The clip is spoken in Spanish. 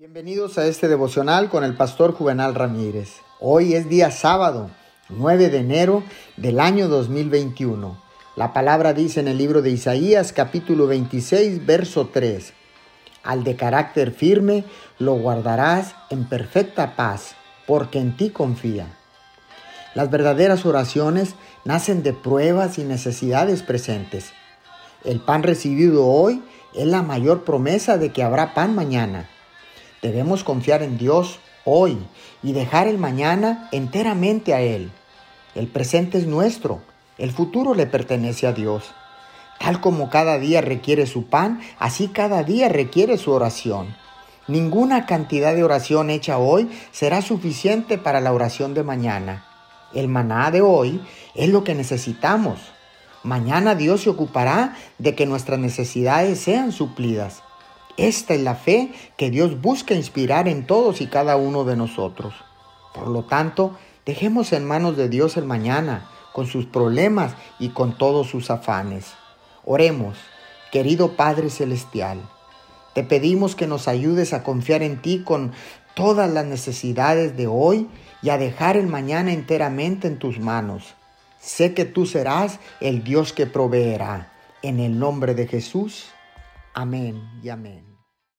Bienvenidos a este devocional con el pastor Juvenal Ramírez. Hoy es día sábado, 9 de enero del año 2021. La palabra dice en el libro de Isaías capítulo 26, verso 3. Al de carácter firme lo guardarás en perfecta paz, porque en ti confía. Las verdaderas oraciones nacen de pruebas y necesidades presentes. El pan recibido hoy es la mayor promesa de que habrá pan mañana. Debemos confiar en Dios hoy y dejar el mañana enteramente a Él. El presente es nuestro, el futuro le pertenece a Dios. Tal como cada día requiere su pan, así cada día requiere su oración. Ninguna cantidad de oración hecha hoy será suficiente para la oración de mañana. El maná de hoy es lo que necesitamos. Mañana Dios se ocupará de que nuestras necesidades sean suplidas. Esta es la fe que Dios busca inspirar en todos y cada uno de nosotros. Por lo tanto, dejemos en manos de Dios el mañana, con sus problemas y con todos sus afanes. Oremos, querido Padre Celestial. Te pedimos que nos ayudes a confiar en ti con todas las necesidades de hoy y a dejar el mañana enteramente en tus manos. Sé que tú serás el Dios que proveerá. En el nombre de Jesús. Amén y amén.